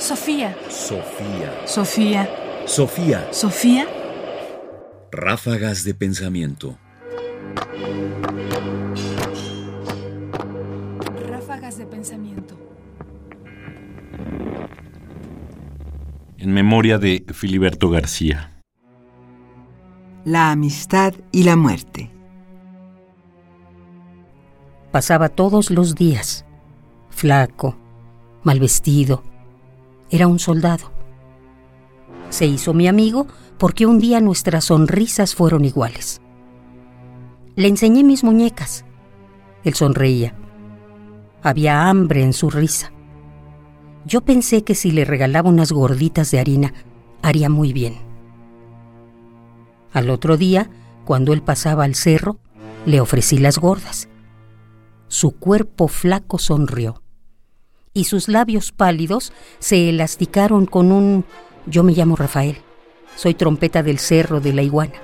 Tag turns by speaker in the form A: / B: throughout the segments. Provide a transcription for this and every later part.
A: Sofía.
B: Sofía.
A: Sofía.
B: Sofía.
A: Sofía.
B: Ráfagas de pensamiento.
A: Ráfagas de pensamiento.
C: En memoria de Filiberto García.
D: La amistad y la muerte.
E: Pasaba todos los días, flaco, mal vestido. Era un soldado. Se hizo mi amigo porque un día nuestras sonrisas fueron iguales. Le enseñé mis muñecas. Él sonreía. Había hambre en su risa. Yo pensé que si le regalaba unas gorditas de harina, haría muy bien. Al otro día, cuando él pasaba al cerro, le ofrecí las gordas. Su cuerpo flaco sonrió y sus labios pálidos se elasticaron con un yo me llamo Rafael, soy trompeta del cerro de la iguana.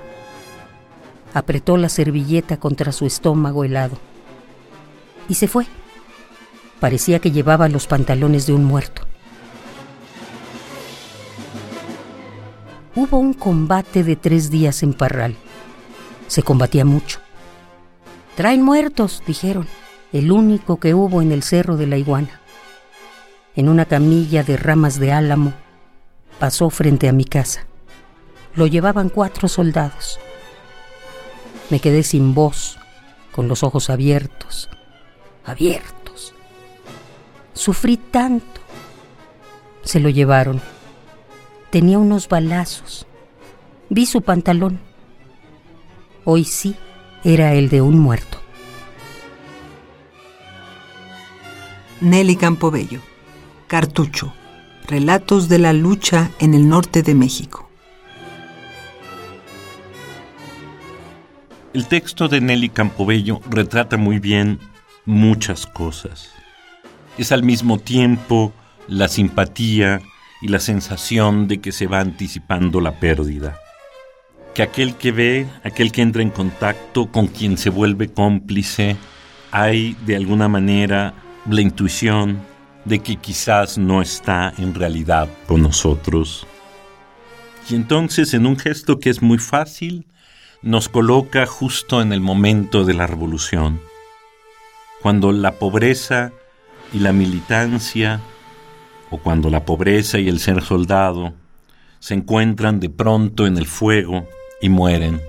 E: Apretó la servilleta contra su estómago helado y se fue. Parecía que llevaba los pantalones de un muerto. Hubo un combate de tres días en Parral. Se combatía mucho. Traen muertos, dijeron, el único que hubo en el cerro de la iguana. En una camilla de ramas de álamo, pasó frente a mi casa. Lo llevaban cuatro soldados. Me quedé sin voz, con los ojos abiertos, abiertos. Sufrí tanto. Se lo llevaron. Tenía unos balazos. Vi su pantalón. Hoy sí era el de un muerto.
D: Nelly Campobello. Cartucho. Relatos de la lucha en el norte de México.
C: El texto de Nelly Campobello retrata muy bien muchas cosas. Es al mismo tiempo la simpatía y la sensación de que se va anticipando la pérdida. Que aquel que ve, aquel que entra en contacto con quien se vuelve cómplice, hay de alguna manera la intuición de que quizás no está en realidad con nosotros. Y entonces en un gesto que es muy fácil, nos coloca justo en el momento de la revolución, cuando la pobreza y la militancia, o cuando la pobreza y el ser soldado se encuentran de pronto en el fuego y mueren.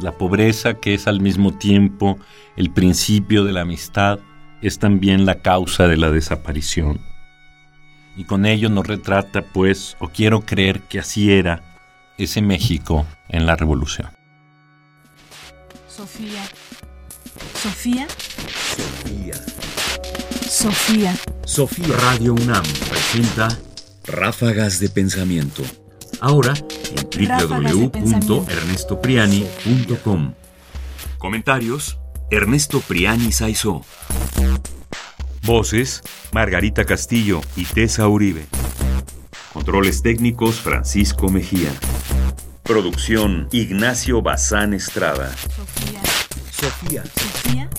C: La pobreza que es al mismo tiempo el principio de la amistad es también la causa de la desaparición. Y con ello nos retrata, pues, o quiero creer que así era ese México en la revolución.
A: Sofía. Sofía.
B: Sofía.
A: Sofía.
B: Sofía.
F: Radio UNAM presenta
B: Ráfagas de pensamiento.
F: ahora en www.ernestopriani.com. Comentarios: Ernesto Priani Saizó. Voces: Margarita Castillo y Tessa Uribe. Controles técnicos: Francisco Mejía. Producción: Ignacio Bazán Estrada.
A: Sofía.
B: Sofía.